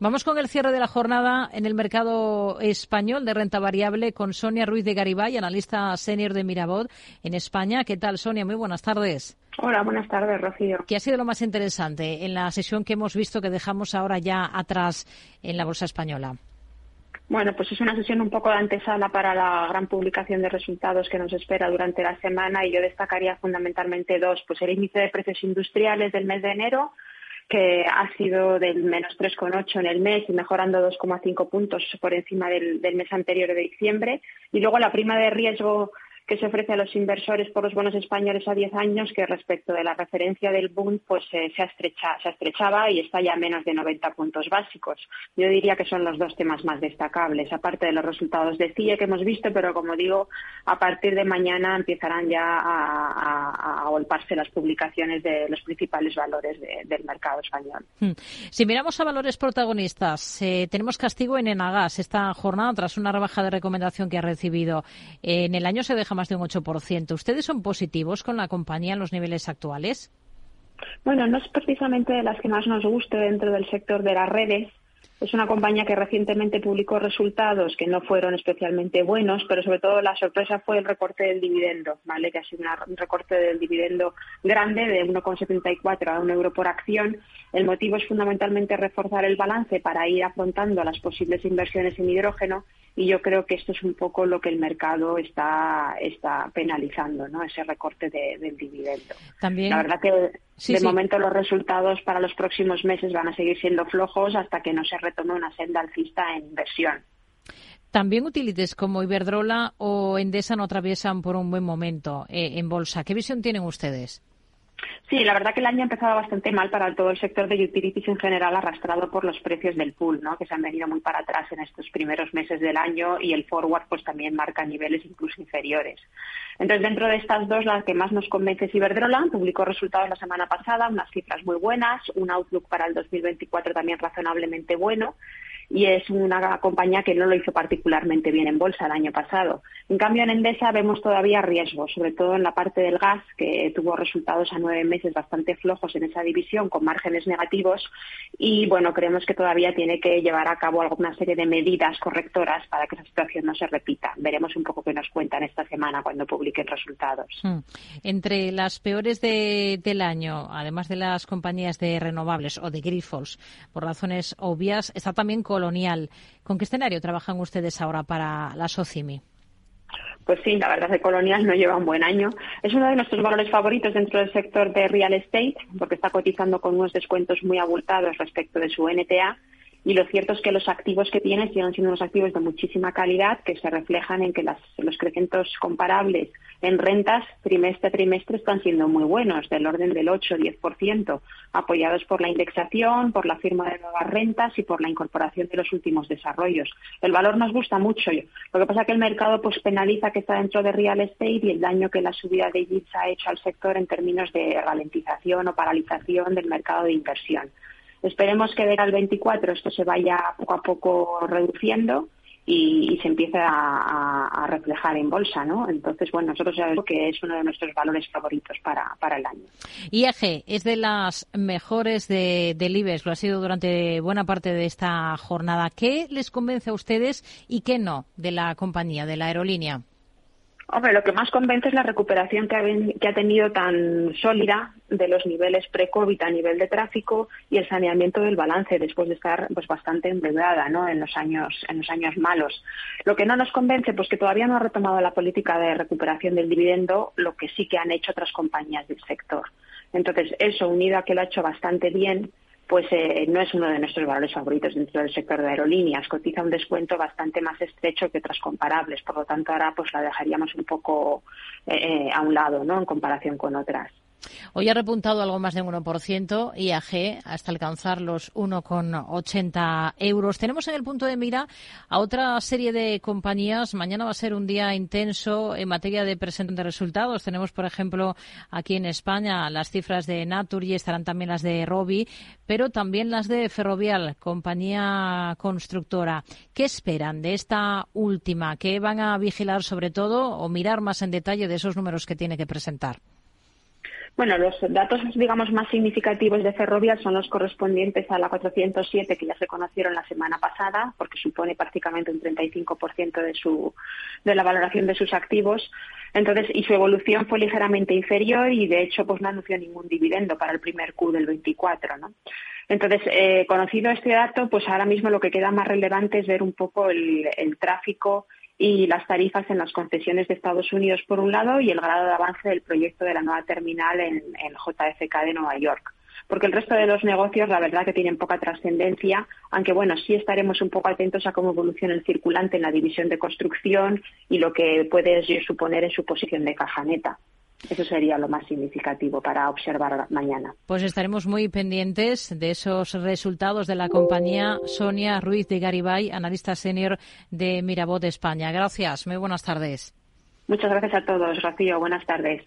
Vamos con el cierre de la jornada en el mercado español de renta variable con Sonia Ruiz de Garibay, analista senior de Mirabot en España. ¿Qué tal, Sonia? Muy buenas tardes. Hola, buenas tardes, Rocío. ¿Qué ha sido lo más interesante en la sesión que hemos visto que dejamos ahora ya atrás en la bolsa española? Bueno, pues es una sesión un poco de antesala para la gran publicación de resultados que nos espera durante la semana y yo destacaría fundamentalmente dos. Pues el índice de precios industriales del mes de enero, que ha sido del menos 3,8 en el mes y mejorando 2,5 puntos por encima del, del mes anterior de diciembre. Y luego la prima de riesgo que se ofrece a los inversores por los bonos españoles a 10 años, que respecto de la referencia del Bund pues eh, se, estrecha, se estrechaba y está ya a menos de 90 puntos básicos. Yo diría que son los dos temas más destacables, aparte de los resultados de CIE que hemos visto, pero como digo, a partir de mañana empezarán ya a, a, golparse las publicaciones de los principales valores del mercado español. Hmm. Si miramos a valores protagonistas, eh, tenemos castigo en Enagas esta jornada tras una rebaja de recomendación que ha recibido. en el año se deja más de un 8%. ¿Ustedes son positivos con la compañía en los niveles actuales? Bueno, no es precisamente de las que más nos guste dentro del sector de las redes, es una compañía que recientemente publicó resultados que no fueron especialmente buenos, pero sobre todo la sorpresa fue el recorte del dividendo, ¿vale? Que ha sido un recorte del dividendo grande de 1,74 a 1 euro por acción. El motivo es fundamentalmente reforzar el balance para ir afrontando las posibles inversiones en hidrógeno y yo creo que esto es un poco lo que el mercado está, está penalizando, ¿no? Ese recorte del dividendo. También. La verdad que de momento los resultados para los próximos meses van a seguir siendo flojos hasta que no se retome una senda alcista en inversión. También utilities como Iberdrola o Endesa no atraviesan por un buen momento eh, en bolsa. ¿Qué visión tienen ustedes? Sí, la verdad que el año ha empezado bastante mal para todo el sector de utilities en general, arrastrado por los precios del pool, ¿no? que se han venido muy para atrás en estos primeros meses del año y el forward pues también marca niveles incluso inferiores. Entonces, dentro de estas dos, la que más nos convence es Iberdrola. Publicó resultados la semana pasada, unas cifras muy buenas, un outlook para el 2024 también razonablemente bueno y es una compañía que no lo hizo particularmente bien en bolsa el año pasado. En cambio, en Endesa vemos todavía riesgos, sobre todo en la parte del gas, que tuvo resultados a nueve meses bastante flojos en esa división, con márgenes negativos, y bueno, creemos que todavía tiene que llevar a cabo alguna serie de medidas correctoras para que esa situación no se repita. Veremos un poco qué nos cuentan esta semana cuando publiquen resultados. Hmm. Entre las peores del año, además de las compañías de renovables o de grifos, por razones obvias, está también con colonial. ¿Con qué escenario trabajan ustedes ahora para la SOCIMI? Pues sí, la verdad es que Colonial no lleva un buen año. Es uno de nuestros valores favoritos dentro del sector de real estate, porque está cotizando con unos descuentos muy abultados respecto de su NTA y lo cierto es que los activos que tiene siguen siendo unos activos de muchísima calidad que se reflejan en que los crecimientos comparables en rentas trimestre a trimestre están siendo muy buenos, del orden del 8-10%, apoyados por la indexación, por la firma de nuevas rentas y por la incorporación de los últimos desarrollos. El valor nos gusta mucho. Lo que pasa es que el mercado pues penaliza que está dentro de real estate y el daño que la subida de yields ha hecho al sector en términos de ralentización o paralización del mercado de inversión. Esperemos que de al 24 esto se vaya poco a poco reduciendo y, se empiece a, reflejar en bolsa, ¿no? Entonces, bueno, nosotros ya vemos que es uno de nuestros valores favoritos para, para el año. IAG es de las mejores de, del IBEX, lo ha sido durante buena parte de esta jornada. ¿Qué les convence a ustedes y qué no de la compañía, de la aerolínea? Hombre, lo que más convence es la recuperación que ha, tenido tan sólida de los niveles pre-COVID a nivel de tráfico y el saneamiento del balance después de estar pues bastante endeudada ¿no? en los años en los años malos. Lo que no nos convence pues que todavía no ha retomado la política de recuperación del dividendo, lo que sí que han hecho otras compañías del sector. Entonces, eso unido a que lo ha hecho bastante bien, pues eh, no es uno de nuestros valores favoritos dentro del sector de aerolíneas. Cotiza un descuento bastante más estrecho que otras comparables. Por lo tanto, ahora pues la dejaríamos un poco eh, eh, a un lado, ¿no? En comparación con otras. Hoy ha repuntado algo más de un 1% IAG hasta alcanzar los 1,80 euros. Tenemos en el punto de mira a otra serie de compañías. Mañana va a ser un día intenso en materia de presentación de resultados. Tenemos, por ejemplo, aquí en España las cifras de Natur y estarán también las de Robi, pero también las de Ferrovial, compañía constructora. ¿Qué esperan de esta última? ¿Qué van a vigilar sobre todo o mirar más en detalle de esos números que tiene que presentar? Bueno, los datos, digamos, más significativos de Ferrovial son los correspondientes a la 407 que ya se conocieron la semana pasada, porque supone prácticamente un 35% de su de la valoración de sus activos. Entonces, y su evolución fue ligeramente inferior y de hecho, pues no anunció ningún dividendo para el primer Q del 24, ¿no? Entonces, eh, conocido este dato, pues ahora mismo lo que queda más relevante es ver un poco el, el tráfico y las tarifas en las concesiones de Estados Unidos por un lado y el grado de avance del proyecto de la nueva terminal en, en JFK de Nueva York porque el resto de los negocios la verdad que tienen poca trascendencia, aunque bueno, sí estaremos un poco atentos a cómo evoluciona el circulante en la división de construcción y lo que puede suponer en su posición de caja neta. Eso sería lo más significativo para observar mañana. Pues estaremos muy pendientes de esos resultados de la compañía Sonia Ruiz de Garibay, analista senior de Mirabot España. Gracias, muy buenas tardes. Muchas gracias a todos, Rocío. Buenas tardes.